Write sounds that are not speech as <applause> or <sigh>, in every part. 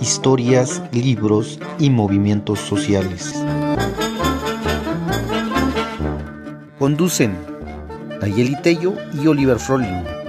Historias, libros y movimientos sociales. Conducen Nayeli Tello y Oliver Froling.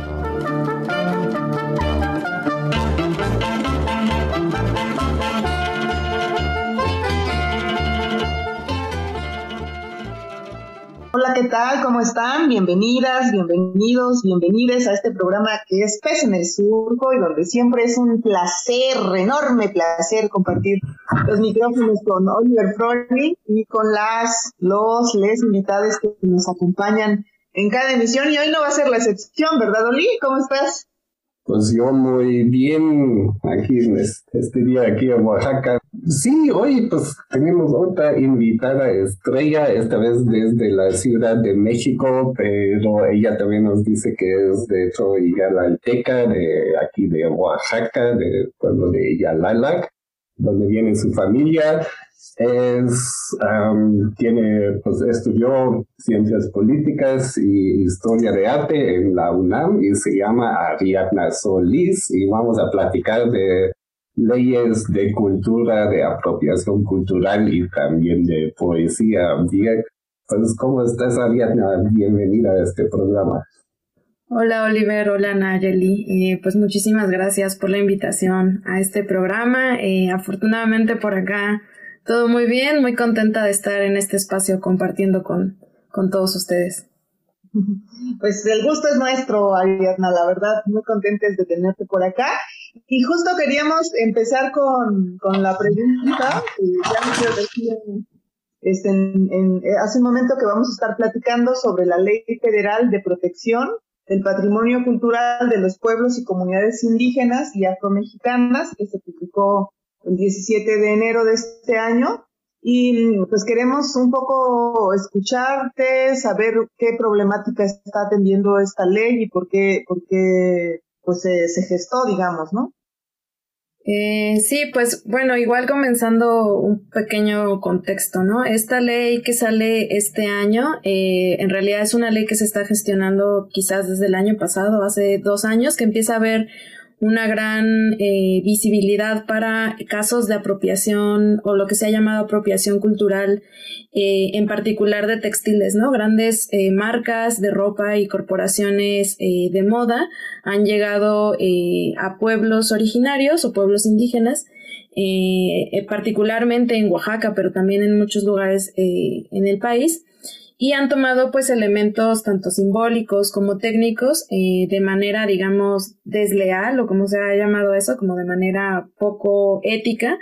Bienvenidas, bienvenidos, bienvenides a este programa que es Pez en el Surco y donde siempre es un placer, enorme placer compartir los micrófonos con Oliver Froning y con las, los, les invitados que nos acompañan en cada emisión y hoy no va a ser la excepción, ¿verdad, Oli? ¿Cómo estás? Pues yo muy bien aquí en este día aquí en Oaxaca. Sí, hoy pues tenemos otra invitada estrella, esta vez desde la Ciudad de México, pero ella también nos dice que es de hecho Yalalteca, de aquí de Oaxaca, del pueblo de Yalalac, donde viene su familia es, tiene, pues estudió ciencias políticas y historia de arte en la UNAM y se llama Ariadna Solís y vamos a platicar de leyes de cultura, de apropiación cultural y también de poesía. Bien, pues ¿cómo estás Ariadna? Bienvenida a este programa. Hola Oliver, hola Nayeli. Eh, pues muchísimas gracias por la invitación a este programa. Eh, afortunadamente por acá todo muy bien, muy contenta de estar en este espacio compartiendo con, con todos ustedes. <laughs> Pues el gusto es nuestro, Ariadna, la verdad, muy contentes de tenerte por acá. Y justo queríamos empezar con, la pregunta, ya me este, en, hace un momento que vamos a estar platicando sobre la Ley Federal de Protección del Patrimonio Cultural de los Pueblos y Comunidades Indígenas y Afromexicanas, que se publicó el 17 de enero de este año. Y pues queremos un poco escucharte, saber qué problemática está atendiendo esta ley y por qué, por qué pues se, gestó, digamos, ¿no? Eh, sí, pues bueno, igual comenzando un pequeño contexto, ¿no? Esta ley que sale este año, eh, en realidad es una ley que se está gestionando quizás desde el año pasado, hace dos años, que empieza a ver una gran eh, visibilidad para casos de apropiación o lo que se ha llamado apropiación cultural, eh, en particular de textiles, ¿no? Grandes eh, marcas de ropa y corporaciones de moda han llegado a pueblos originarios o pueblos indígenas, particularmente en Oaxaca, pero también en muchos lugares en el país y han tomado pues elementos tanto simbólicos como técnicos eh, de manera digamos desleal o como se ha llamado eso como de manera poco ética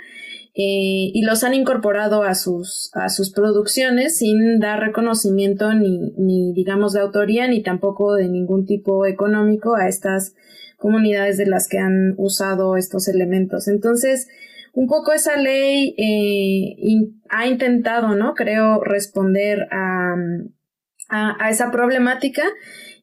eh, y los han incorporado a sus a sus producciones sin dar reconocimiento ni, ni digamos de autoría ni tampoco de ningún tipo económico a estas comunidades de las que han usado estos elementos. Entonces un poco esa ley eh, ha intentado, ¿no? Creo, responder a, a, esa problemática.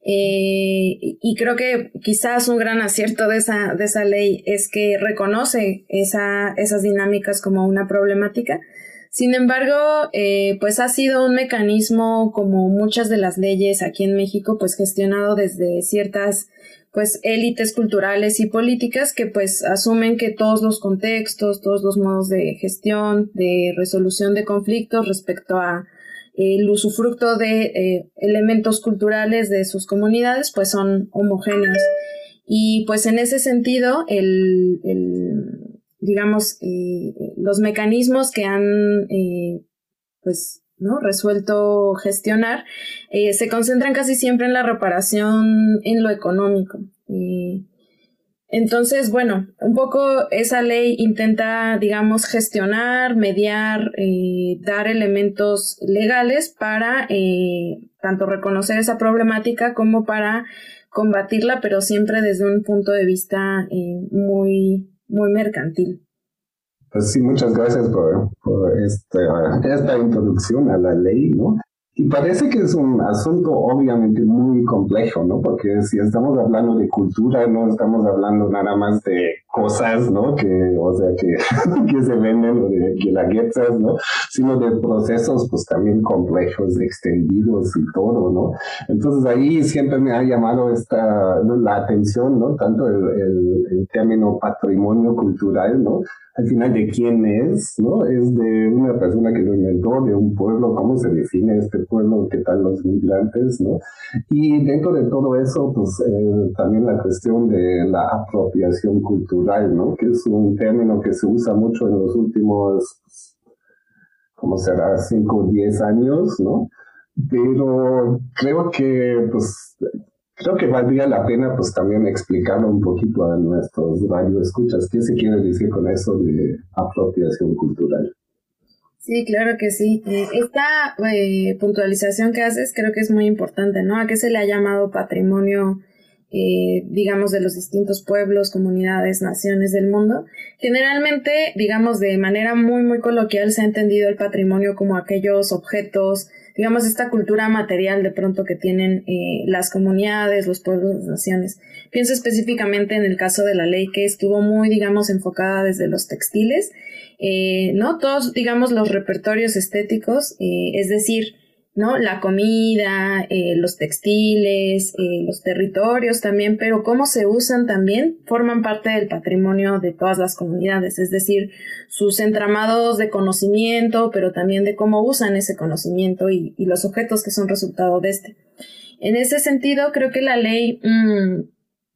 Eh, y creo que quizás un gran acierto de esa, de esa ley es que reconoce esa, esas dinámicas como una problemática. Sin embargo, eh, pues ha sido un mecanismo como muchas de las leyes aquí en México, pues gestionado desde ciertas pues élites culturales y políticas que pues asumen que todos los contextos, todos los modos de gestión, de resolución de conflictos respecto a el usufructo de eh, elementos culturales de sus comunidades pues son homogéneos. Y pues en ese sentido, el, digamos, eh, los mecanismos que han eh, pues ¿no? resuelto gestionar, eh, se concentran casi siempre en la reparación en lo económico. entonces, bueno, un poco esa ley intenta, digamos, gestionar, mediar, eh, dar elementos legales para eh, tanto reconocer esa problemática como para combatirla, pero siempre desde un punto de vista muy, muy mercantil. Pues sí, muchas gracias por, esta, esta introducción a la ley, ¿no? Y parece que es un asunto obviamente muy complejo, ¿no? Porque si estamos hablando de cultura, no estamos hablando nada más de cosas, ¿no? Que, o sea, que, <laughs> que se venden, o de guelaguetzas, ¿no? Sino de procesos, pues también complejos, extendidos y todo, ¿no? Entonces ahí siempre me ha llamado esta, la atención, ¿no? Tanto el, el, el término patrimonio cultural, ¿no? al final de quién es, ¿no? Es de una persona que lo inventó, de un pueblo, cómo se define este pueblo, qué tal los migrantes, ¿no? Y dentro de todo eso, pues eh, también la cuestión de la apropiación cultural, ¿no? Que es un término que se usa mucho en los últimos, ¿cómo será? 5 o 10 años, ¿no? Pero creo que, pues, creo que valdría la pena pues también explicarlo un poquito a nuestros radioescuchas. ¿Qué se quiere decir con eso de apropiación cultural? Sí, claro que sí. Eh, esta eh, puntualización que haces creo que es muy importante, ¿no? ¿A qué se le ha llamado patrimonio, eh, digamos, de los distintos pueblos, comunidades, naciones del mundo? Generalmente, digamos, de manera muy, muy coloquial se ha entendido el patrimonio como aquellos objetos, digamos, esta cultura material de pronto que tienen eh, las comunidades, los pueblos, las naciones. Pienso específicamente en el caso de la ley que estuvo muy, digamos, enfocada desde los textiles, eh, ¿no? Todos, digamos, los repertorios estéticos, es decir, ¿no? La comida, eh, los textiles, eh, los territorios también, pero cómo se usan también forman parte del patrimonio de todas las comunidades, es decir, sus entramados de conocimiento, pero también de cómo usan ese conocimiento y, los objetos que son resultado de este. En ese sentido, creo que la ley, mm,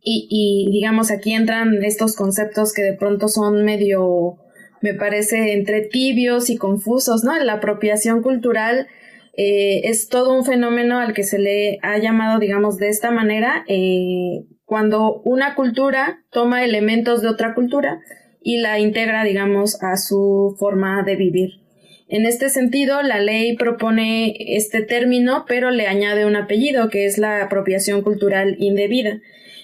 y, y digamos, aquí entran estos conceptos que de pronto son medio, me parece, entre tibios y confusos, ¿no? La apropiación cultural, eh, es todo un fenómeno al que se le ha llamado, digamos, de esta manera, eh, cuando una cultura toma elementos de otra cultura y la integra, digamos, a su forma de vivir. En este sentido, la ley propone este término, pero le añade un apellido, que es la apropiación cultural indebida.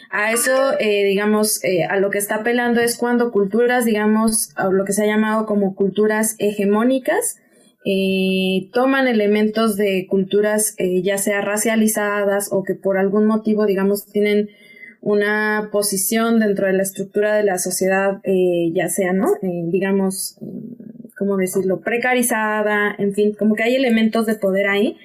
A eso, eh, digamos, a lo que está apelando es cuando culturas, digamos, lo que se ha llamado como culturas hegemónicas, eh, toman elementos de culturas eh, ya sea racializadas o que por algún motivo, digamos, tienen una posición dentro de la estructura de la sociedad, eh, ya sea, ¿no? digamos, ¿cómo decirlo? Precarizada, en fin, como que hay elementos de poder ahí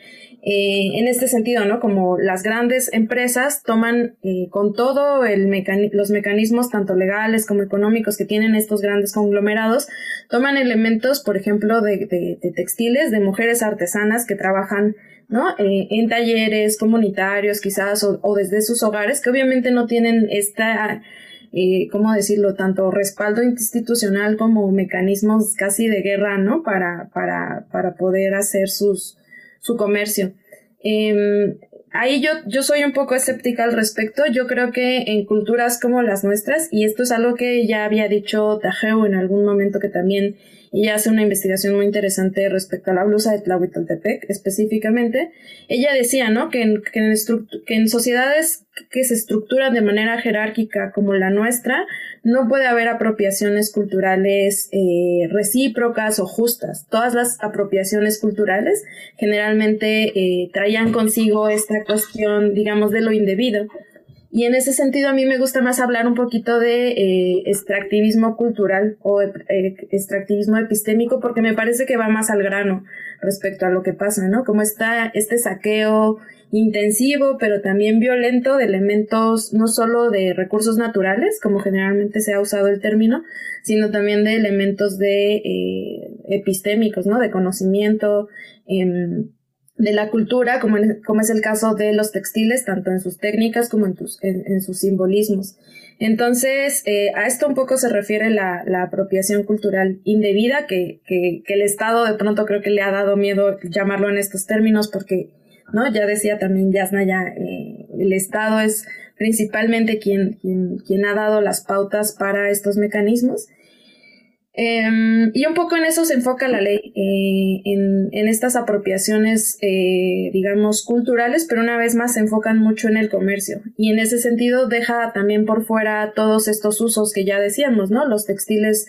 eh, en este sentido, ¿no? Como las grandes empresas toman eh, con todo el los mecanismos tanto legales como económicos que tienen estos grandes conglomerados, toman elementos, por ejemplo, de, textiles, de mujeres artesanas que trabajan ¿no? Eh, en talleres comunitarios quizás o, desde sus hogares que obviamente no tienen esta, ¿cómo decirlo?, tanto respaldo institucional como mecanismos casi de guerra, ¿no? Para, para, para poder hacer sus, su comercio. Em, ahí yo, yo soy un poco escéptica al respecto. Yo creo que en culturas como las nuestras, y esto es algo que ya había dicho Tajeu en algún momento que también ella hace una investigación muy interesante respecto a la blusa de Tlahuitoltepec específicamente. Ella decía, ¿no? Que en, que en, que en sociedades que se estructuran de manera jerárquica como la nuestra, no puede haber apropiaciones culturales eh, recíprocas o justas. Todas las apropiaciones culturales generalmente eh, traían consigo esta cuestión, digamos, de lo indebido. Y en ese sentido a mí me gusta más hablar un poquito de eh, extractivismo cultural o eh, extractivismo epistémico porque me parece que va más al grano respecto a lo que pasa, ¿no? Como está este saqueo intensivo pero también violento de elementos no solo de recursos naturales, como generalmente se ha usado el término, sino también de elementos de eh, epistémicos, ¿no? De conocimiento. Eh, de la cultura, como, como es el caso de los textiles, tanto en sus técnicas como en, en, sus simbolismos. Entonces, eh, a esto un poco se refiere la, la apropiación cultural indebida, que, que, que, el Estado de pronto creo que le ha dado miedo llamarlo en estos términos, porque, ¿no? Ya decía también Yasna, ya eh, el Estado es principalmente quien, quien, quien ha dado las pautas para estos mecanismos. Em, y un poco en eso se enfoca la ley, eh, en, en, estas apropiaciones, eh, digamos, culturales, pero una vez más se enfocan mucho en el comercio. Y en ese sentido deja también por fuera todos estos usos que ya decíamos, ¿no? Los textiles,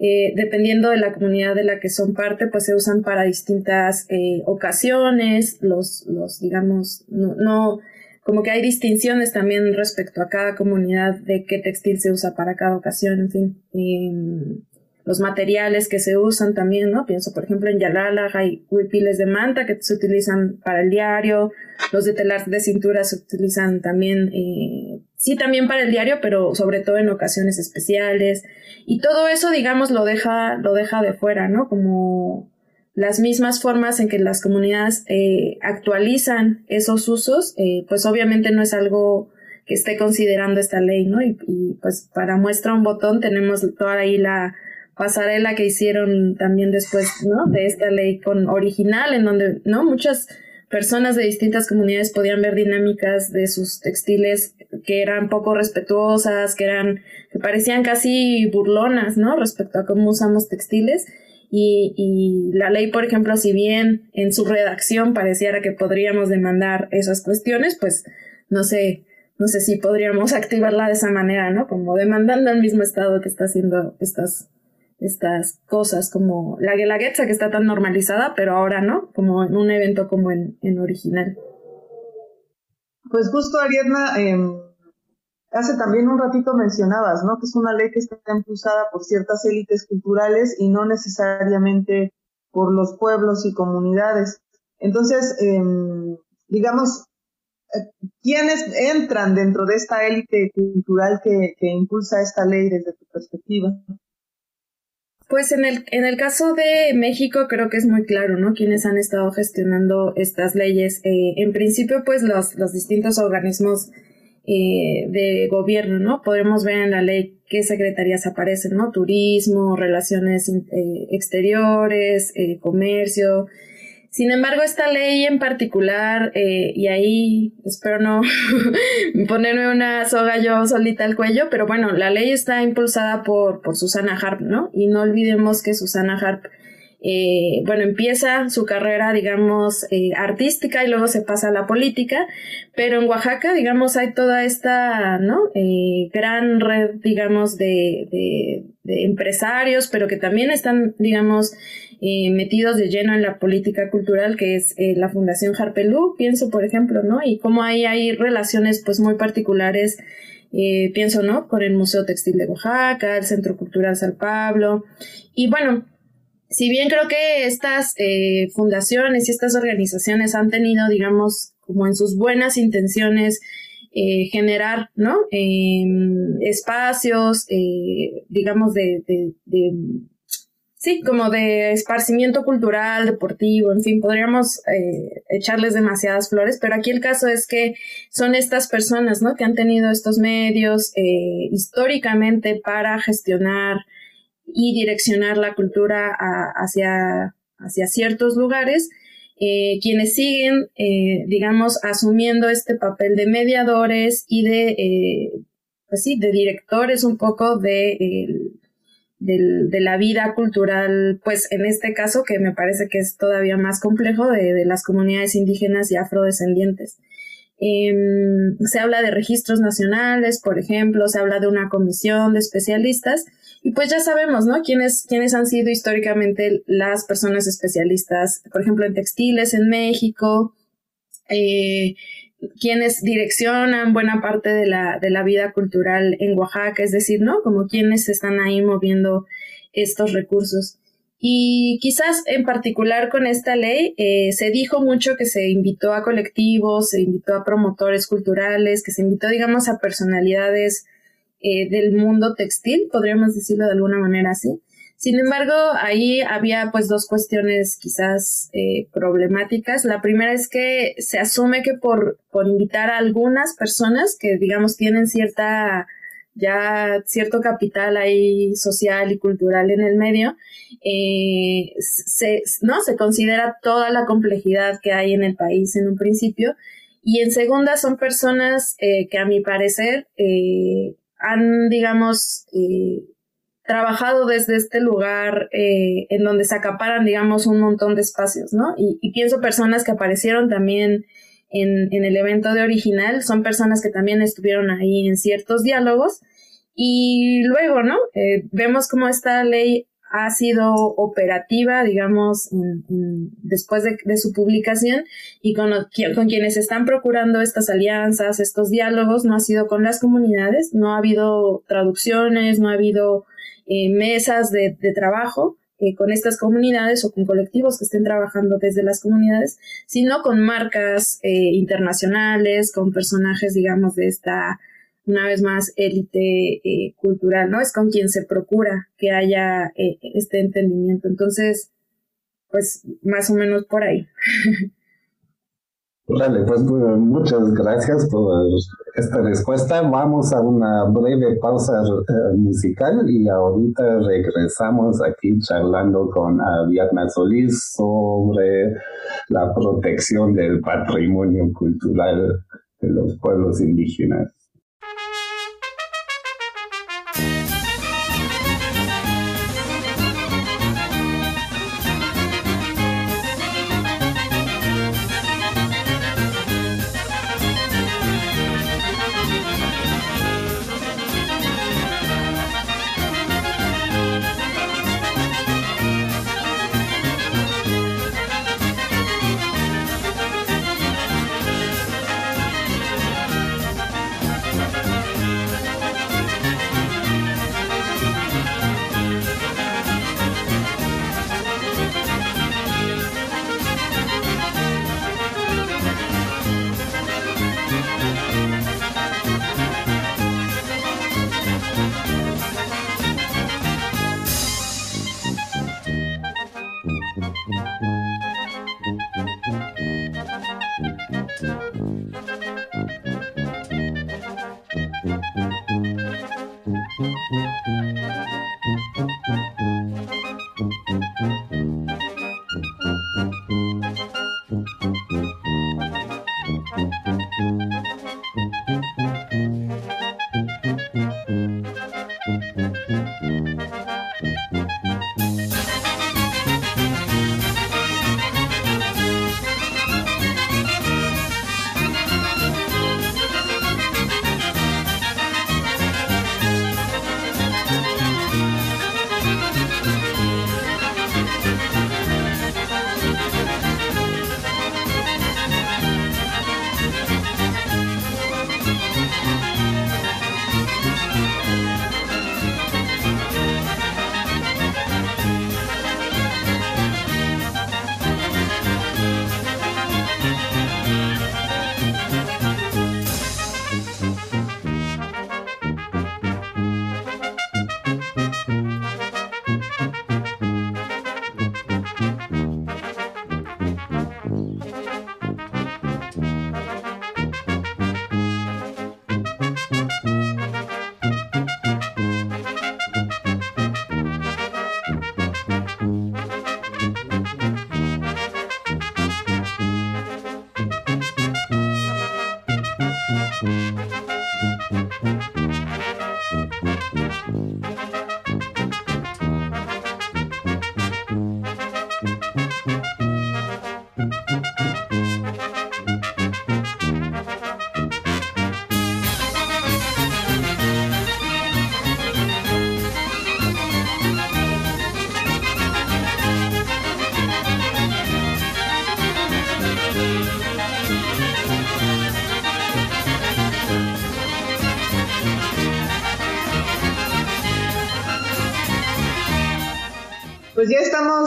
eh, dependiendo de la comunidad de la que son parte, pues se usan para distintas ocasiones, los, los digamos, no, no como que hay distinciones también respecto a cada comunidad de qué textil se usa para cada ocasión, en fin. Los materiales que se usan también, ¿no? Pienso, por ejemplo, en Yalala hay huipiles de manta que se utilizan para el diario, los de telar de cintura se utilizan también, eh, sí, también para el diario, pero sobre todo en ocasiones especiales. Y todo eso, digamos, lo deja, lo deja de fuera, ¿no? Como las mismas formas en que las comunidades eh, actualizan esos usos, eh, pues obviamente no es algo que esté considerando esta ley, ¿no? Y, y, pues para muestra un botón tenemos toda ahí la pasarela que hicieron también después, ¿no? De esta ley con original, en donde, ¿no? Muchas personas de distintas comunidades podían ver dinámicas de sus textiles que eran poco respetuosas, que eran, que parecían casi burlonas, ¿no? Respecto a cómo usamos textiles y, y, la ley, por ejemplo, si bien en su redacción pareciera que podríamos demandar esas cuestiones, pues no sé, no sé si podríamos <laughs> activarla de esa manera, ¿no? Como demandando al mismo Estado que está haciendo estas, estas cosas, como la guelaguetza que está tan normalizada, pero ahora no, como en un evento como en, en original. Pues justo, Ariadna, eh, hace también un ratito mencionabas, ¿no? Que es una ley que está impulsada por ciertas élites culturales y no necesariamente por los pueblos y comunidades. Entonces, eh, digamos, eh, ¿quiénes entran dentro de esta élite cultural que, que, impulsa esta ley desde tu perspectiva? Pues en el, en el caso de México creo que es muy claro, ¿no? Quienes han estado gestionando estas leyes. Eh, en principio, pues los, los distintos organismos eh, de gobierno, ¿no? Podremos ver en la ley qué secretarías aparecen, ¿no? Turismo, relaciones eh, exteriores, eh, comercio. Sin embargo, esta ley en particular, eh, y ahí espero no <laughs> ponerme una soga yo solita al cuello, pero bueno, la ley está impulsada por, por Susana Harp, ¿no? Y no olvidemos que Susana Harp eh, bueno, empieza su carrera, digamos, eh, artística y luego se pasa a la política, pero en Oaxaca, digamos, hay toda esta, ¿no? Eh, gran red, digamos, de, de, de, empresarios, pero que también están, digamos, eh, metidos de lleno en la política cultural, que es eh, la Fundación Harpelú, pienso, por ejemplo, ¿no? Y cómo ahí hay relaciones, pues, muy particulares eh, pienso, ¿no? Con el Museo Textil de Oaxaca, el Centro Cultural San Pablo. Y bueno, si bien creo que estas fundaciones y estas organizaciones han tenido, digamos, como en sus buenas intenciones, generar, ¿no? Eh, espacios, digamos, de, sí, como de esparcimiento cultural, deportivo, en fin, podríamos echarles demasiadas flores, pero aquí el caso es que son estas personas, ¿no? Que han tenido estos medios históricamente para gestionar, y direccionar la cultura hacia, hacia ciertos lugares, eh, quienes siguen, eh, digamos, asumiendo este papel de mediadores y de, eh, pues de directores un poco de, de, de, la vida cultural, pues en este caso que me parece que es todavía más complejo, de, de las comunidades indígenas y afrodescendientes. Em, se habla de registros nacionales, por ejemplo, se habla de una comisión de especialistas y pues ya sabemos, ¿no? ¿Quiénes, quiénes han sido históricamente las personas especialistas, por ejemplo, en textiles en México, eh, quienes direccionan buena parte de la, de la vida cultural en Oaxaca, es decir, ¿no? Como quienes están ahí moviendo estos recursos. Y quizás en particular con esta ley eh, se dijo mucho que se invitó a colectivos, se invitó a promotores culturales, que se invitó, digamos, a personalidades eh, del mundo textil, podríamos decirlo de alguna manera así. Sin embargo, ahí había pues dos cuestiones quizás eh, problemáticas. La primera es que se asume que por, por invitar a algunas personas que digamos tienen cierta ya cierto capital ahí social y cultural en el medio, eh, se, ¿no? se considera toda la complejidad que hay en el país en un principio. Y en segunda son personas eh, que a mi parecer eh, han, digamos, eh, trabajado desde este lugar eh, en donde se acaparan, digamos, un montón de espacios, ¿no? Y, y pienso personas que aparecieron también en, en, el evento de original, son personas que también estuvieron ahí en ciertos diálogos. Y luego, ¿no? Eh, vemos cómo esta ley ha sido operativa, digamos, después de, su publicación y con, con quienes están procurando estas alianzas, estos diálogos, no ha sido con las comunidades, no ha habido traducciones, no ha habido eh, mesas de, trabajo eh, con estas comunidades o con colectivos que estén trabajando desde las comunidades, sino con marcas eh, internacionales, con personajes, digamos, de esta una vez más, élite eh, cultural, ¿no? Es con quien se procura que haya eh, este entendimiento. Entonces, pues más o menos por ahí. <laughs> Dale, pues muchas gracias por esta respuesta. Vamos a una breve pausa eh, musical y ahorita regresamos aquí charlando con Ariadna Solís sobre la protección del patrimonio cultural de los pueblos indígenas.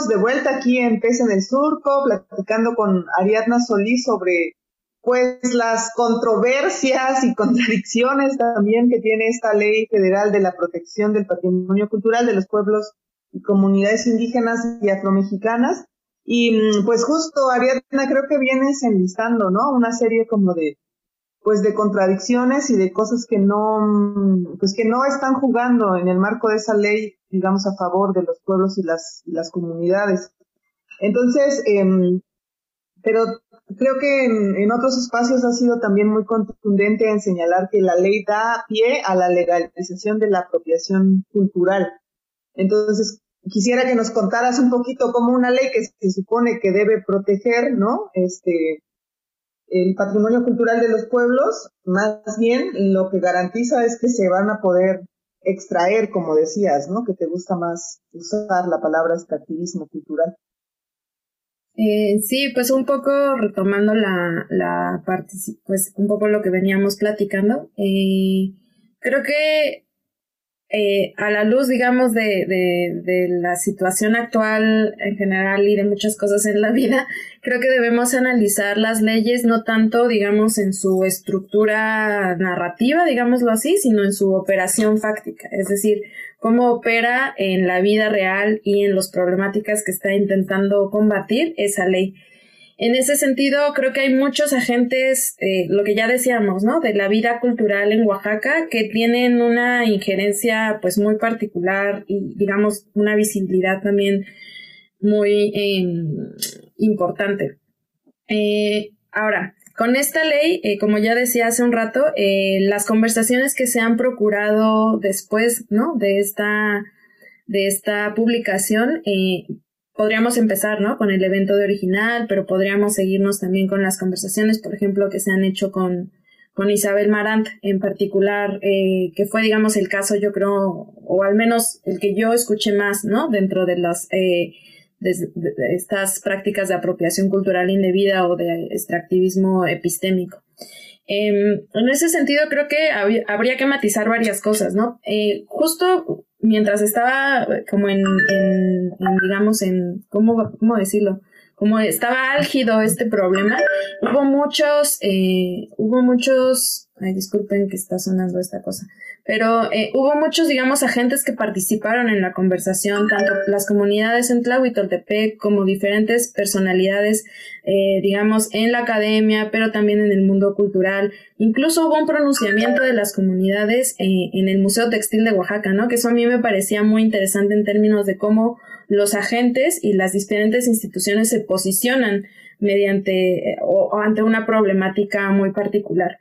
De vuelta aquí en Pez en el Surco, platicando con Ariadna Solís sobre pues las controversias y <laughs> contradicciones también que tiene esta ley federal de la protección del patrimonio cultural de los pueblos y comunidades indígenas y afromexicanas. Y mm, pues justo Ariadna creo que vienes enlistando, ¿no? Una serie como de pues de contradicciones y de cosas que no, pues que no están jugando en el marco de esa ley, digamos, a favor de los pueblos y las, las comunidades. Entonces, eh, pero creo que en, en, otros espacios ha sido también muy contundente en señalar que la ley da pie a la legalización de la apropiación cultural. Entonces, quisiera que nos contaras un poquito cómo una ley que se supone que debe proteger, ¿no? Este, el patrimonio cultural de los pueblos, más bien lo que garantiza es que se van a poder extraer, como decías, ¿no? Que te gusta más usar la palabra extractivismo cultural. Eh, sí, pues un poco retomando la, la parte, pues un poco lo que veníamos platicando. Eh, creo que eh, a la luz, digamos, de, de, de, la situación actual en general y de muchas cosas en la <laughs> vida, creo que debemos analizar las leyes no tanto, digamos, en su estructura narrativa, digámoslo así, sino en su operación fáctica, es decir, cómo opera en la vida real y en las problemáticas que está intentando combatir esa ley. En ese sentido, creo que hay muchos agentes, eh, lo que ya decíamos, ¿no? De la vida cultural en Oaxaca que tienen una injerencia pues muy particular y digamos una visibilidad también muy em, importante. Eh, ahora, con esta ley, eh, como ya decía hace un rato, las conversaciones que se han procurado después, ¿no? De esta, de esta publicación, podríamos empezar, ¿no? Con el evento de original, pero podríamos seguirnos también con las conversaciones, por ejemplo, que se han hecho con, con Isabel Marant en particular, eh, que fue, digamos, el caso, yo creo, o al menos el que yo escuché más, ¿no? Dentro de las, eh, de, estas prácticas de apropiación cultural indebida o de extractivismo epistémico. Em, en ese sentido, creo que habría que matizar varias cosas, ¿no? Eh, justo mientras estaba como en, en, digamos, en, ¿cómo, ¿cómo decirlo? Como estaba álgido este problema, hubo muchos, eh, hubo muchos, ay, disculpen que está sonando esta cosa, pero eh, hubo muchos, digamos, agentes que participaron en la conversación, tanto las comunidades en Tlahuitoltepec como diferentes personalidades, eh, digamos, en la academia, pero también en el mundo cultural. Incluso hubo un pronunciamiento de las comunidades eh, en el Museo Textil de Oaxaca, ¿no? Que eso a mí me parecía muy interesante en términos de cómo los agentes y las diferentes instituciones se posicionan mediante o ante una problemática muy particular.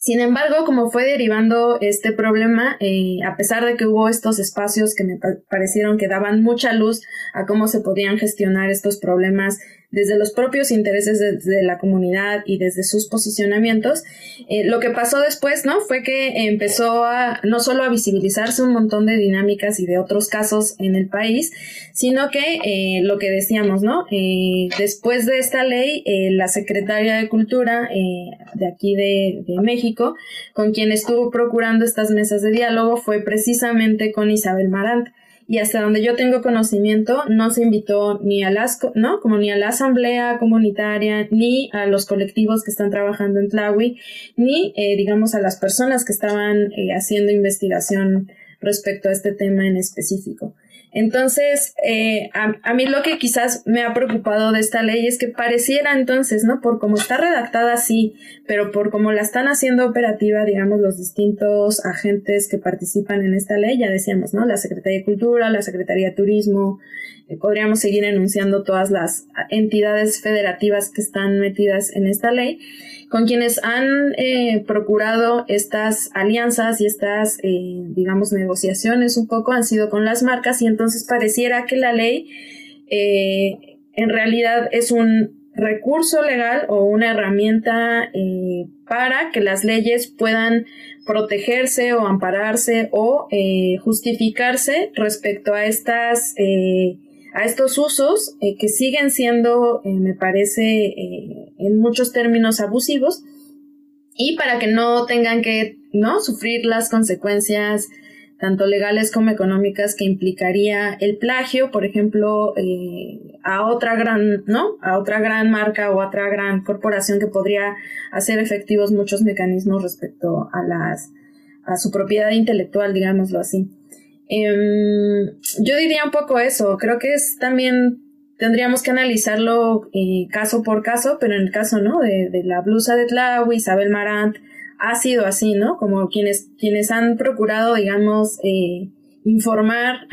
Sin embargo, como fue derivando este problema, eh, a pesar de que hubo estos espacios que me parecieron que daban mucha luz a cómo se podían gestionar estos problemas desde los propios intereses de, la comunidad y desde sus posicionamientos. Eh, lo que pasó después, ¿no? Fue que empezó a no solo a visibilizarse un montón de dinámicas y de otros casos en el país, sino que eh, lo que decíamos, ¿no? Eh, después de esta ley, la secretaria de Cultura de aquí de, de México, con quien estuvo procurando estas mesas de diálogo, fue precisamente con Isabel Marant y hasta donde yo tengo conocimiento no se invitó ni a las, ¿no? Como ni a la asamblea comunitaria, ni a los colectivos que están trabajando en Tlawi, ni, eh, digamos, a las personas que estaban eh, haciendo investigación respecto a este tema en específico. Entonces, eh, a, mí lo que quizás me ha preocupado de esta ley es que pareciera entonces, ¿no? Por cómo está redactada así, pero por cómo la están haciendo operativa, digamos, los distintos agentes que participan en esta ley, ya decíamos, ¿no? La Secretaría de Cultura, la Secretaría de Turismo, podríamos seguir enunciando todas las entidades federativas que están metidas en esta ley con quienes han eh, procurado estas alianzas y estas, eh, digamos, negociaciones un poco han sido con las marcas y entonces pareciera que la ley eh, en realidad es un recurso legal o una herramienta para que las leyes puedan protegerse o ampararse o justificarse respecto a estas a estos usos eh, que siguen siendo, eh, me parece, eh, en muchos términos abusivos y para que no tengan que no sufrir las consecuencias tanto legales como económicas que implicaría el plagio, por ejemplo, a otra gran, ¿no? A otra gran marca o a otra gran corporación que podría hacer efectivos muchos mecanismos respecto a las a su propiedad intelectual, digámoslo así. Em, yo diría un poco eso, creo que es también tendríamos que analizarlo eh, caso por caso, pero en el caso, ¿no? De, de la blusa de Tlawi, Isabel Marant, ha sido así, ¿no? Como quienes, quienes han procurado, digamos, eh, informar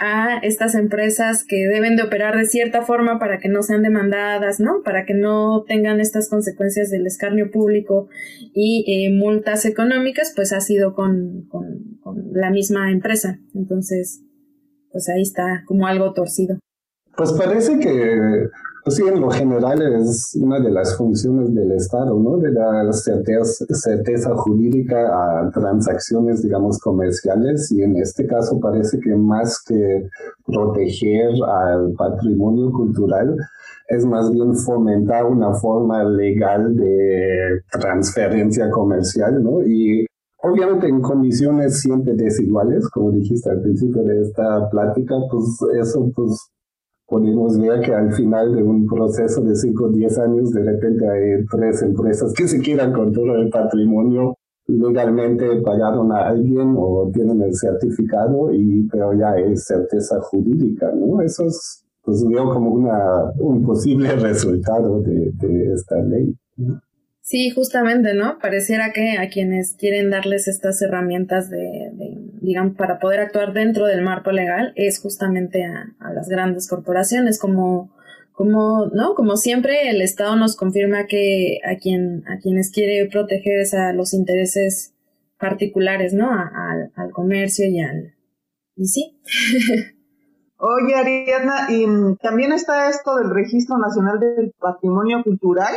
a estas empresas que deben de operar de cierta forma para que no sean demandadas, ¿no? Para que no tengan estas consecuencias del escarnio público y eh, multas económicas, pues ha sido con, con, con, la misma empresa. Entonces, pues ahí está como algo torcido. Pues parece que sí, en lo general es una de las funciones del Estado, ¿no? De dar certeza jurídica a transacciones, digamos, comerciales y en este caso parece que más que proteger al patrimonio cultural, es más bien fomentar una forma legal de transferencia comercial, ¿no? Y obviamente en condiciones siempre desiguales, como dijiste al principio de esta plática, pues eso pues podemos ver que al final de un proceso de 5 o 10 años, de repente hay tres empresas que se quieran con todo el patrimonio legalmente pagaron a alguien o tienen el certificado y pero ya hay certeza jurídica, ¿no? Eso es, pues veo como una, un posible <laughs> resultado de, de esta ley. Sí, justamente, ¿no? Pareciera que a quienes quieren darles estas herramientas de, digamos, para poder actuar dentro del marco legal es justamente a, las grandes corporaciones, como, como, ¿no? Como siempre, el Estado nos confirma que a quien, a quienes quiere proteger es a los intereses particulares, ¿no? al comercio y al, y sí. <laughs> Oye, Ariadna, y también está esto del Registro Nacional del Patrimonio Cultural.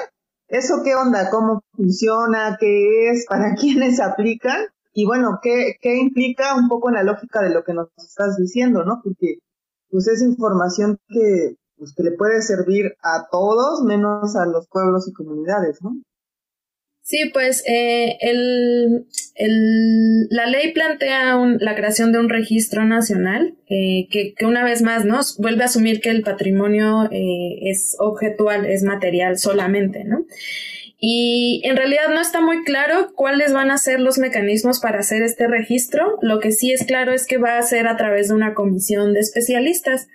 ¿Eso qué onda? ¿Cómo funciona? ¿Qué es? <laughs> ¿Para quiénes se aplican? Y bueno, ¿qué, ¿qué implica un poco en la lógica de lo que nos estás diciendo, no? Porque pues es información que, pues, que le puede servir a todos menos a los pueblos y comunidades, ¿no? Sí, pues eh, el, el, la ley plantea un, la creación de un registro nacional eh, que, que, una vez más ¿no? vuelve a asumir que el patrimonio eh, es objetual, es material solamente, ¿no? Y en realidad no está muy claro cuáles van a ser los mecanismos para hacer este registro. Lo que sí es claro es que va a ser a través de una comisión de especialistas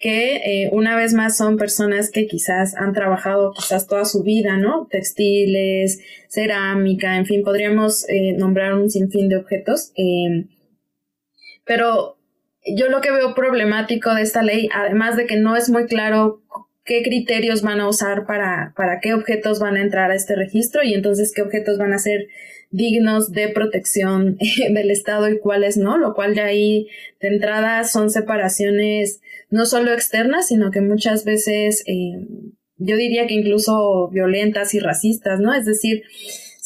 que eh, una vez más son personas que quizás han trabajado quizás toda su vida, ¿no? Textiles, cerámica, en fin, podríamos eh, nombrar un sinfín de objetos. Eh, pero yo lo que veo problemático de esta ley, además de que no es muy claro qué criterios van a usar para, para qué objetos van a entrar a este registro y entonces qué objetos van a ser dignos de protección <laughs> del Estado y cuáles no, lo cual ya ahí de entrada son separaciones no solo externas, sino que muchas veces eh, yo diría que incluso violentas y racistas, ¿no? Es decir,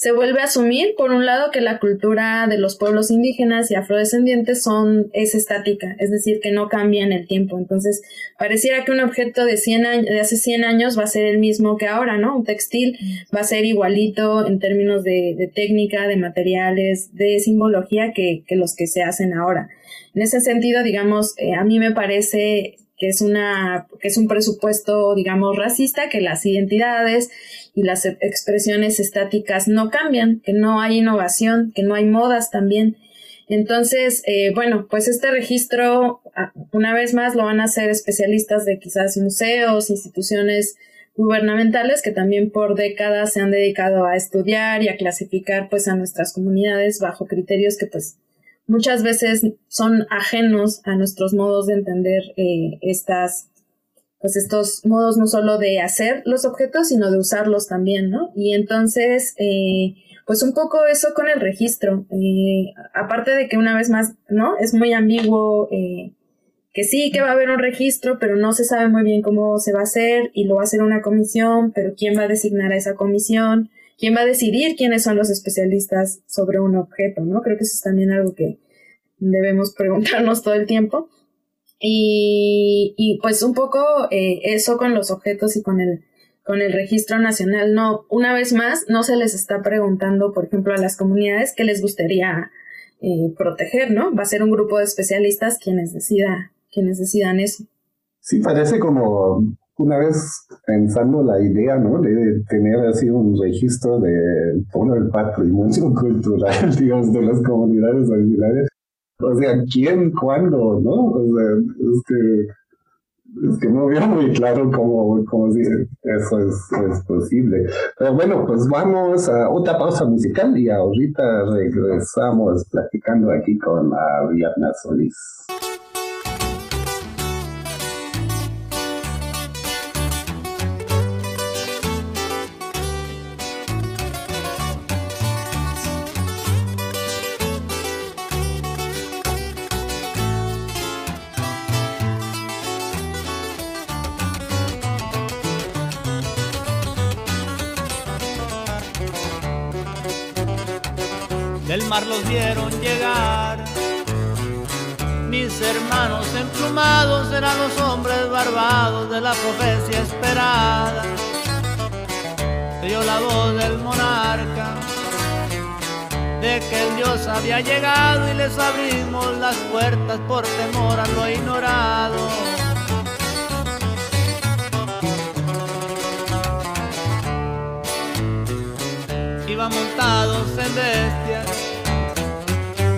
se vuelve a asumir, por un lado, que la cultura de los pueblos indígenas y afrodescendientes son, es estática, es decir, que no cambia en el tiempo. Entonces, pareciera que un objeto de, 100 años, de hace 100 años va a ser el mismo que ahora, ¿no? Un textil va a ser igualito en términos de, técnica, de materiales, de simbología que, que, los que se hacen ahora. En ese sentido, digamos, eh, a mí me parece que es una, que es un presupuesto, digamos, racista, que las identidades y las expresiones estáticas no cambian, que no hay innovación, que no hay modas también. Entonces, eh, bueno, pues este registro, una vez más, lo van a hacer especialistas de quizás museos, instituciones gubernamentales que también por décadas se han dedicado a estudiar y a clasificar pues a nuestras comunidades bajo criterios que pues muchas veces son ajenos a nuestros modos de entender eh, estas, pues estos modos no solo de hacer los objetos, sino de usarlos también, ¿no? Y entonces, eh, pues un poco eso con el registro. Eh, aparte de que una vez más, ¿no? Es muy ambiguo, que sí, que va a haber un registro, pero no se sabe muy bien cómo se va a hacer y lo va a hacer una comisión, pero quién va a designar a esa comisión quién va a decidir quiénes son los especialistas sobre un objeto, ¿no? Creo que eso es también algo que debemos preguntarnos todo el tiempo. Y, y pues un poco eh, eso con los objetos y con el, con el registro nacional. No, una vez más, no se les está preguntando, por ejemplo, a las comunidades qué les gustaría eh, proteger, ¿no? Va a ser un grupo de especialistas quienes decida, quienes decidan eso. Sí, parece como una vez pensando la idea, ¿no? De tener así un registro de todo el patrimonio <laughs> cultural, <laughs> digamos, de las comunidades originarias. O sea, ¿quién, cuándo, no? O sea, es que, es que no veo <laughs> muy claro cómo, cómo si eso es, posible. Pero bueno, pues vamos a otra pausa musical y ahorita regresamos platicando aquí con Ariadna Solís. Mar los vieron llegar. Mis hermanos emplumados eran los hombres barbados de la profecía esperada. Se oyó la voz del monarca de que el Dios había llegado y les abrimos las puertas por temor a lo ignorado. Iban montados en bestias,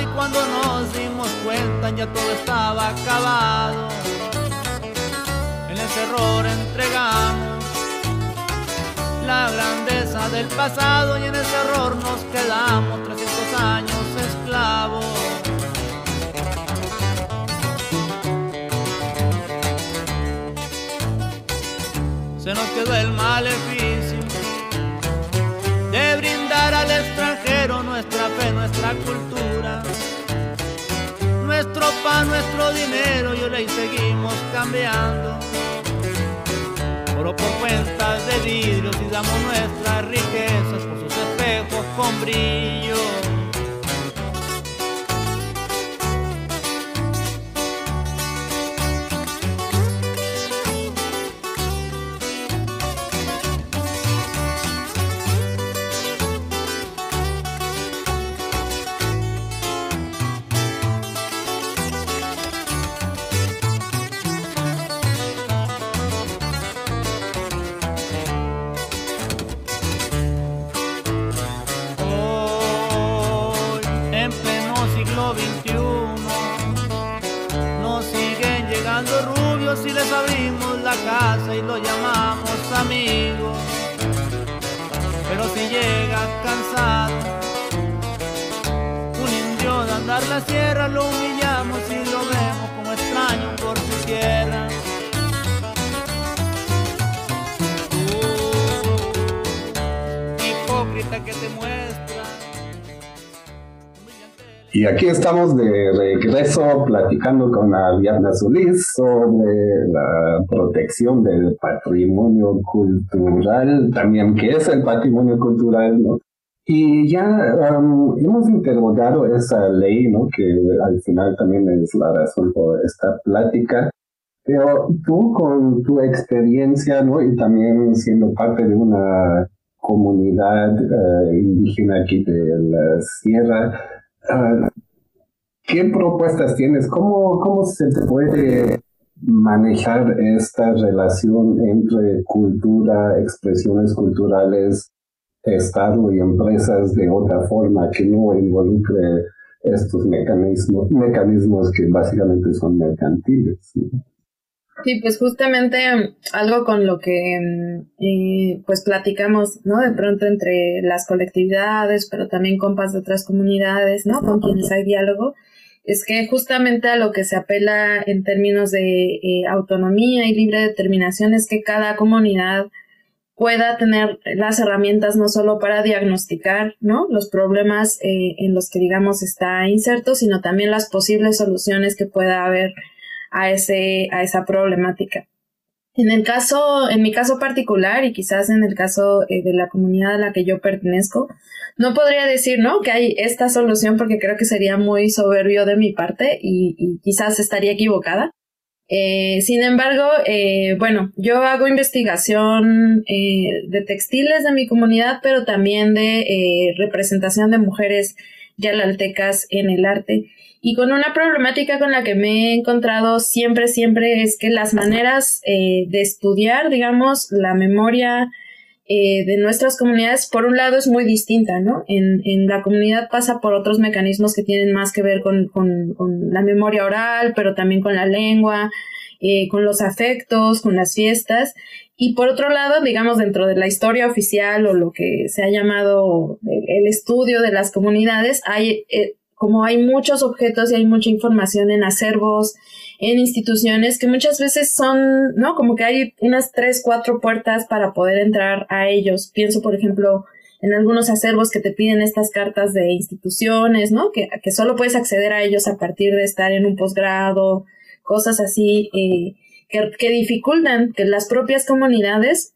y cuando nos dimos cuenta ya todo estaba acabado. En ese error entregamos la grandeza del pasado y en ese error nos quedamos 300 años esclavos. Se nos quedó el maleficio de brindar al extranjero nuestra fe, nuestra cultura, nuestro pan, nuestro dinero y hoy seguimos cambiando por cuentas de vidrios y damos nuestras riquezas por sus espejos con brillo. Y aquí estamos de regreso platicando con Ariadna Solís sobre la protección del patrimonio cultural, también qué es el patrimonio cultural, ¿no? Y ya um, hemos interrogado esa ley, ¿no? Que al final también es la razón por esta plática. Pero tú con tu experiencia, ¿no? Y también siendo parte de una comunidad eh, indígena aquí de la sierra, Ah, ¿Qué propuestas tienes? ¿Cómo, ¿Cómo se puede manejar esta relación entre cultura, expresiones culturales, Estado y empresas de otra forma que no involucre estos mecanismos, mecanismos que básicamente son mercantiles? Sí, pues justamente algo con lo que mm, pues platicamos, ¿no? De pronto entre las colectividades, pero también compas de otras comunidades, ¿no? Con quienes hay diálogo, es que justamente a lo que se apela en términos de eh, autonomía y libre determinación es que cada comunidad pueda tener las herramientas no solo para diagnosticar, ¿no? Los problemas eh, en los que, digamos, está inserto, sino también las posibles soluciones que pueda haber a, ese, a esa problemática. En el caso, en mi caso particular y quizás en el caso eh, de la comunidad a la que yo pertenezco, no podría decir, ¿no? Que hay esta solución porque creo que sería muy soberbio de mi parte y, quizás estaría equivocada. Eh, sin embargo, eh, bueno, yo hago investigación de textiles de mi comunidad, pero también de representación de mujeres yalaltecas en el arte. Y con una problemática con la que me he encontrado siempre, siempre es que las maneras eh, de estudiar, digamos, la memoria eh, de nuestras comunidades, por un lado, es muy distinta, ¿no? En, en la comunidad pasa por otros mecanismos que tienen más que ver con, con, con la memoria oral, pero también con la lengua, eh, con los afectos, con las fiestas, Y por otro lado, digamos, dentro de la historia oficial o lo que se ha llamado el, estudio de las comunidades, hay, como hay muchos objetos y hay mucha información en acervos, en instituciones que muchas veces son, ¿no? Como que hay unas tres, cuatro puertas para poder entrar a ellos. Pienso, por ejemplo, en algunos acervos que te piden estas cartas de instituciones, ¿no? Que, que solo puedes acceder a ellos a partir de estar en un posgrado, cosas así. Eh, que, dificultan que las propias comunidades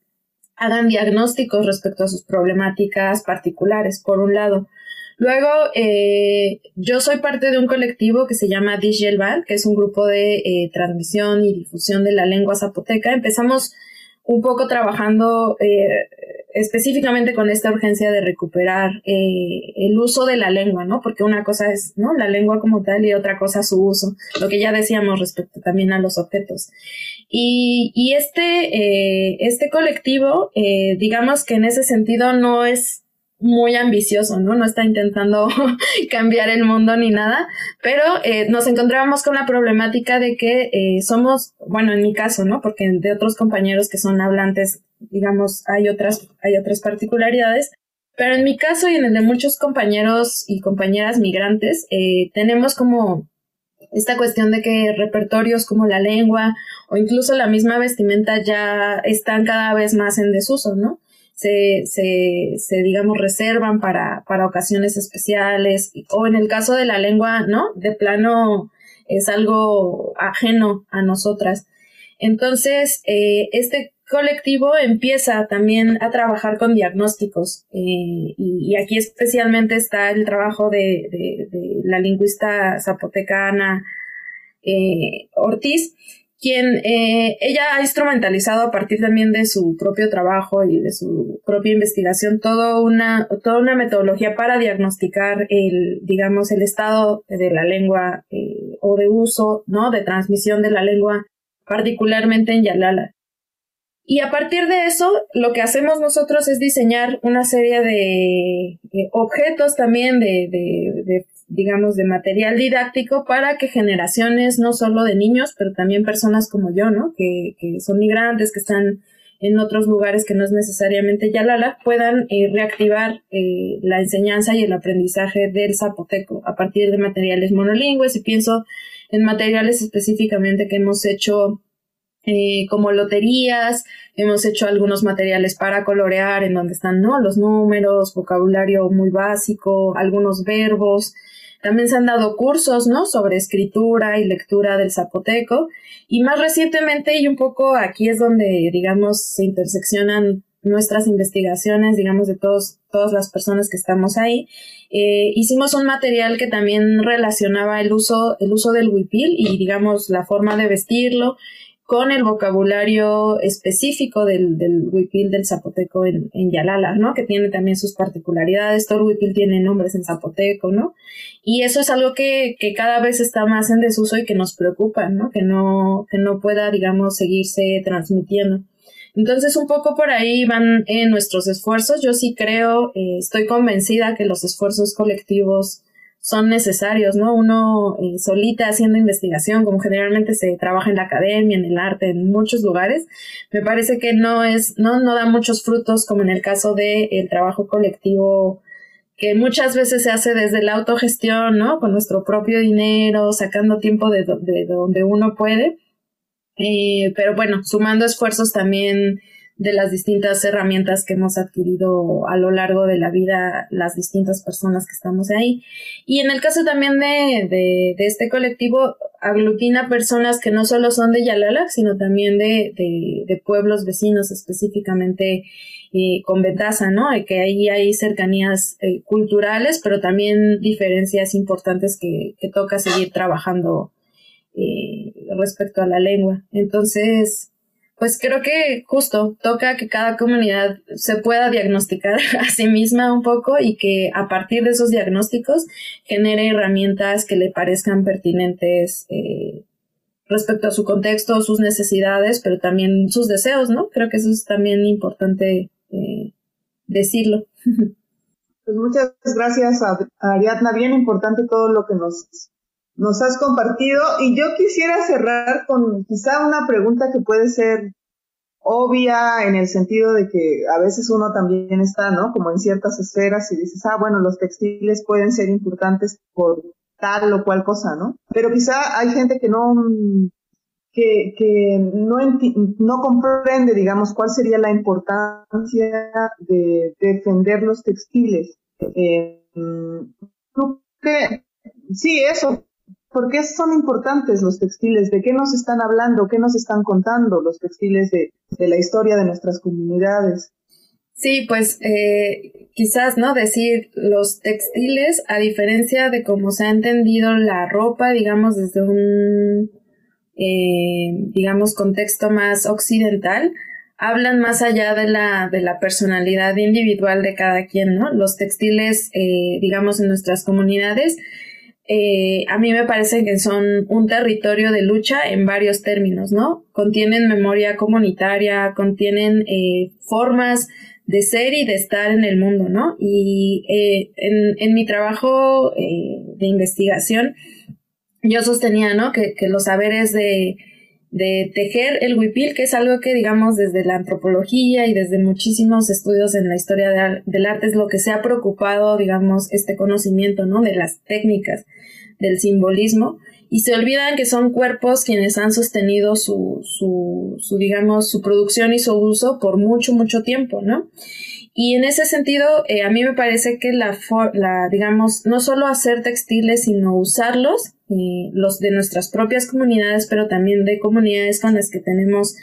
hagan diagnósticos respecto a sus problemáticas particulares, por un lado. Luego, eh, yo soy parte de un colectivo que se llama Digelban, que es un grupo de eh, transmisión y difusión de la lengua zapoteca. Empezamos un poco trabajando eh, específicamente con esta urgencia de recuperar eh, el uso de la lengua, ¿no? Porque una cosa es, ¿no? La lengua como tal y otra cosa su uso, lo que ya decíamos respecto también a los objetos. Y, y este, eh, este colectivo, eh, digamos que en ese sentido no es muy ambicioso, ¿no? No está intentando <laughs> cambiar el mundo ni nada, pero eh, nos encontrábamos con la problemática de que eh, somos, bueno, en mi caso, ¿no? Porque de otros compañeros que son hablantes, digamos, hay otras, hay otras particularidades, pero en mi caso y en el de muchos compañeros y compañeras migrantes, eh, tenemos como esta cuestión de que repertorios como la lengua o incluso la misma vestimenta ya están cada vez más en desuso, ¿no? Se, se, se digamos, reservan para, para ocasiones especiales, o en el caso de la lengua, ¿no? De plano es algo ajeno a nosotras. Entonces, eh, este colectivo empieza también a trabajar con diagnósticos eh, y, aquí especialmente está el trabajo de, de, la lingüista zapotecana eh, Ortiz, quien eh, ella ha instrumentalizado a partir también de su propio trabajo y de su propia investigación toda una, toda una metodología para diagnosticar el, digamos, el estado de la lengua eh, o de uso, ¿no? De transmisión de la lengua, particularmente en Yalala. Y a partir de eso, lo que hacemos nosotros es diseñar una serie de, objetos también de, de digamos, de material didáctico para que generaciones, no solo de niños, pero también personas como yo, ¿no? Que, que son migrantes, que están en otros lugares que no es necesariamente Yalala, puedan eh, reactivar eh, la enseñanza y el aprendizaje del zapoteco a partir de materiales monolingües y pienso en materiales específicamente que hemos hecho eh, como loterías, hemos hecho algunos materiales para colorear en donde están ¿no? los números, vocabulario muy básico, algunos verbos, también se han dado cursos, ¿no? Sobre escritura y lectura del zapoteco. Y más recientemente, y un poco aquí es donde, digamos, se interseccionan nuestras investigaciones, digamos, de todos, todas las personas que estamos ahí, eh, hicimos un material que también relacionaba el uso, el uso del huipil y, digamos, la forma de vestirlo con el vocabulario específico del, del huipil del zapoteco en, en, Yalala, ¿no? Que tiene también sus particularidades. Todo el huipil tiene nombres en zapoteco, ¿no? Y eso es algo que, que cada vez está más en desuso y que nos preocupa, ¿no? Que no, que no pueda, digamos, seguirse transmitiendo. Entonces, un poco por ahí van eh, nuestros esfuerzos. Yo sí creo, eh, estoy convencida que los esfuerzos colectivos son necesarios, ¿no? Uno eh, solita haciendo investigación, como generalmente se trabaja en la academia, en el arte, en muchos lugares, me parece que no es, no, no da muchos frutos como en el caso del el trabajo colectivo que muchas veces se hace desde la autogestión, ¿no? Con nuestro propio dinero, sacando tiempo de, de donde uno puede. Eh, pero bueno, sumando esfuerzos también de las distintas herramientas que hemos adquirido a lo largo de la vida las distintas personas que estamos ahí. Y en el caso también de, de, de este colectivo, aglutina personas que no solo son de Yalala, sino también de, de pueblos vecinos, específicamente eh, con Betaza, ¿no? Que ahí hay cercanías eh, culturales, pero también diferencias importantes que, que toca seguir trabajando eh, respecto a la lengua. Entonces, pues creo que justo toca que cada comunidad se pueda diagnosticar <laughs> a sí misma un poco y que a partir de esos diagnósticos genere herramientas que le parezcan pertinentes eh, respecto a su contexto, sus necesidades, pero también sus deseos, ¿no? Creo que eso es también importante eh, decirlo. <laughs> Pues muchas gracias a Ariadna, bien importante todo lo que nos, nos has compartido y yo quisiera cerrar con quizá una pregunta que puede ser obvia en el sentido de que a veces uno también está, ¿no? Como en ciertas esferas y dices, ah, bueno, los textiles pueden ser importantes por tal o cual cosa, ¿no? Pero quizá hay gente que no, que, que no, no comprende, digamos, cuál sería la importancia de defender los textiles. Eh, que, sí, eso, ¿Por qué son importantes los textiles? ¿De qué nos están hablando? ¿Qué nos están contando los textiles de, la historia de nuestras comunidades? Sí, pues eh, quizás, ¿no? Decir los textiles, a diferencia de cómo se ha entendido la ropa, digamos, desde un, eh, digamos, contexto más occidental, hablan más allá de la, de la personalidad individual de cada quien, ¿no? Los textiles, eh, digamos, en nuestras comunidades eh, a mí me parece que son un territorio de lucha en varios términos, ¿no? Contienen memoria comunitaria, contienen eh, formas de ser y de estar en el mundo, ¿no? Y eh, en, mi trabajo de investigación, yo sostenía, ¿no? Que, los saberes de, de tejer el huipil, que es algo que, digamos, desde la antropología y desde muchísimos estudios en la historia del arte es lo que se ha preocupado, digamos, este conocimiento, ¿no? De las técnicas del simbolismo y se olvidan que son cuerpos quienes han sostenido su, su, su, digamos, su producción y su uso por mucho, mucho tiempo, ¿no? Y en ese sentido, eh, a mí me parece que la, la, digamos, no solo hacer textiles, sino usarlos, eh, los de nuestras propias comunidades, pero también de comunidades con las que tenemos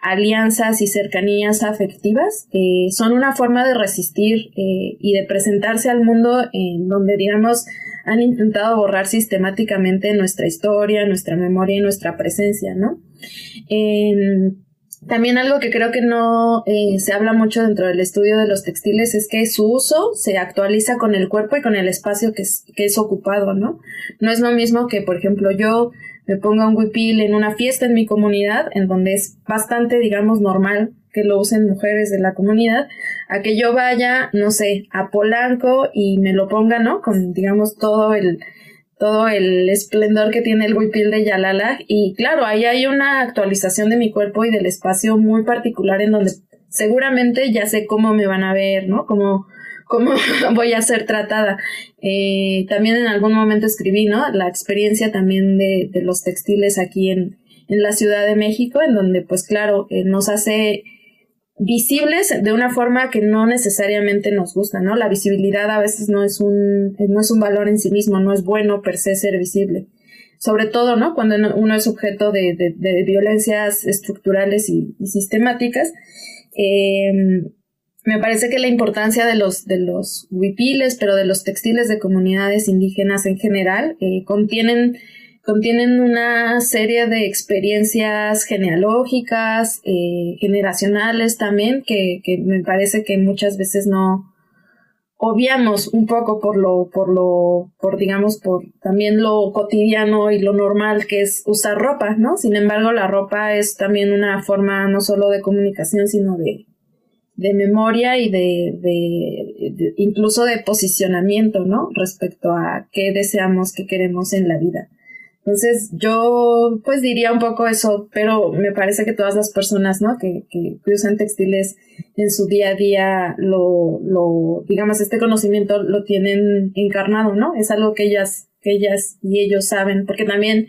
alianzas y cercanías afectivas, eh, son una forma de resistir y de presentarse al mundo en donde, digamos, han intentado borrar sistemáticamente nuestra historia, nuestra memoria y nuestra presencia, ¿no? También algo que creo que no eh, se habla mucho dentro del estudio de los textiles es que su uso se actualiza con el cuerpo y con el espacio que es, que es ocupado, ¿no? No es lo mismo que, por ejemplo, yo me ponga un huipil en una fiesta en mi comunidad, en donde es bastante, digamos, normal que lo usen mujeres de la comunidad, a que yo vaya, no sé, a Polanco y me lo ponga, ¿no? Con, digamos, todo el, todo el esplendor que tiene el huipil de Yalala. Y claro, ahí hay una actualización de mi cuerpo y del espacio muy particular en donde seguramente ya sé cómo me van a ver, ¿no? Cómo, cómo <laughs> voy a ser tratada. Eh, también en algún momento escribí, ¿no? La experiencia también de, de los textiles aquí en, en la Ciudad de México, en donde, pues claro, eh, nos hace visibles de una forma que no necesariamente nos gusta, ¿no? La visibilidad a veces no es un, no es un valor en sí mismo, no es bueno per se ser visible. Sobre todo, ¿no? Cuando uno es objeto de, de, violencias estructurales y, sistemáticas. Em, me parece que la importancia de los, de los huipiles, pero de los textiles de comunidades indígenas en general, eh, contienen contienen una serie de experiencias genealógicas, eh, generacionales también, que, que, me parece que muchas veces no obviamos un poco por lo, por lo, por digamos, por también lo cotidiano y lo normal que es usar ropa, ¿no? Sin embargo, la ropa es también una forma no solo de comunicación, sino de, de memoria y de, de, incluso de posicionamiento, ¿no? Respecto a qué deseamos, qué queremos en la vida. Entonces yo pues diría un poco eso, pero me parece que todas las personas, ¿no? Que, que, usan textiles en su día a día, lo, lo, digamos, este conocimiento lo tienen encarnado, ¿no? Es algo que ellas, que ellas y ellos saben, porque también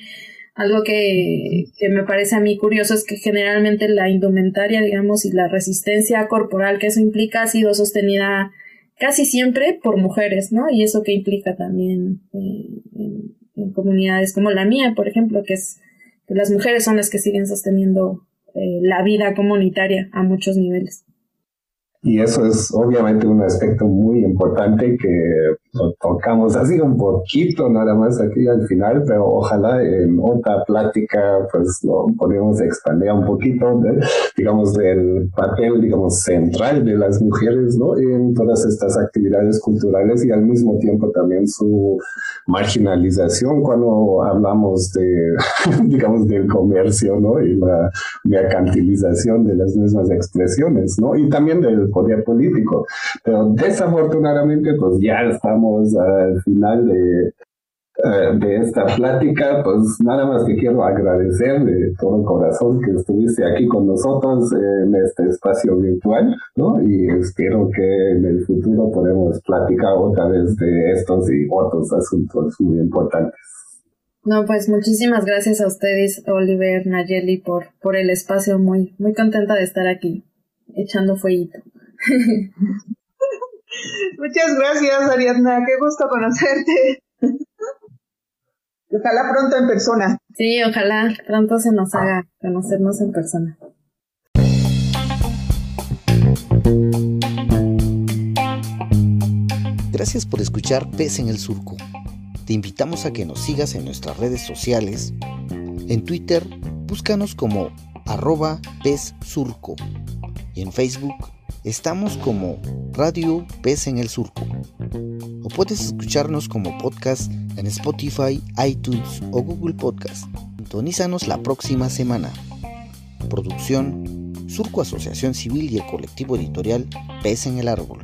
algo que, que me parece a mí curioso es que generalmente la indumentaria, digamos, y la resistencia corporal que eso implica ha sido sostenida casi siempre por mujeres, ¿no? Y eso que implica también eh, en comunidades como la mía, por ejemplo, que es que las mujeres son las que siguen sosteniendo eh, la vida comunitaria a muchos niveles. Y eso es obviamente un aspecto muy importante que tocamos así un poquito nada más aquí al final, pero ojalá en otra plática pues lo podemos expandir un poquito, digamos, del papel, digamos, central de las mujeres, ¿no? En todas estas actividades culturales y al mismo tiempo también su marginalización cuando hablamos de, <laughs> digamos, del comercio, ¿no? Y la mercantilización de las mismas expresiones, ¿no? Y también del poder político. Pero desafortunadamente, pues ya estamos al final de, eh, de esta plática, pues nada más que quiero agradecer de todo corazón que estuviste aquí con nosotros en este espacio virtual, ¿no? Y espero que en el futuro podamos platicar otra vez de estos y otros asuntos muy importantes. No, pues muchísimas gracias a ustedes, Oliver, Nayeli, por, por el espacio. Muy, muy contenta de estar aquí, echando fueguito. <laughs> Muchas gracias, Ariadna. Qué gusto conocerte. Ojalá pronto en persona. Sí, ojalá pronto se nos haga conocernos en persona. Gracias por escuchar Pez en el Surco. Te invitamos a que nos sigas en nuestras redes sociales. En Twitter, búscanos como arroba Pez Surco. Y en Facebook, estamos como Radio Pez en el Surco. O puedes escucharnos como podcast en Spotify, iTunes o Google Podcast. Sintonízanos la próxima semana. Producción Surco Asociación Civil y el colectivo editorial Pez en el Árbol.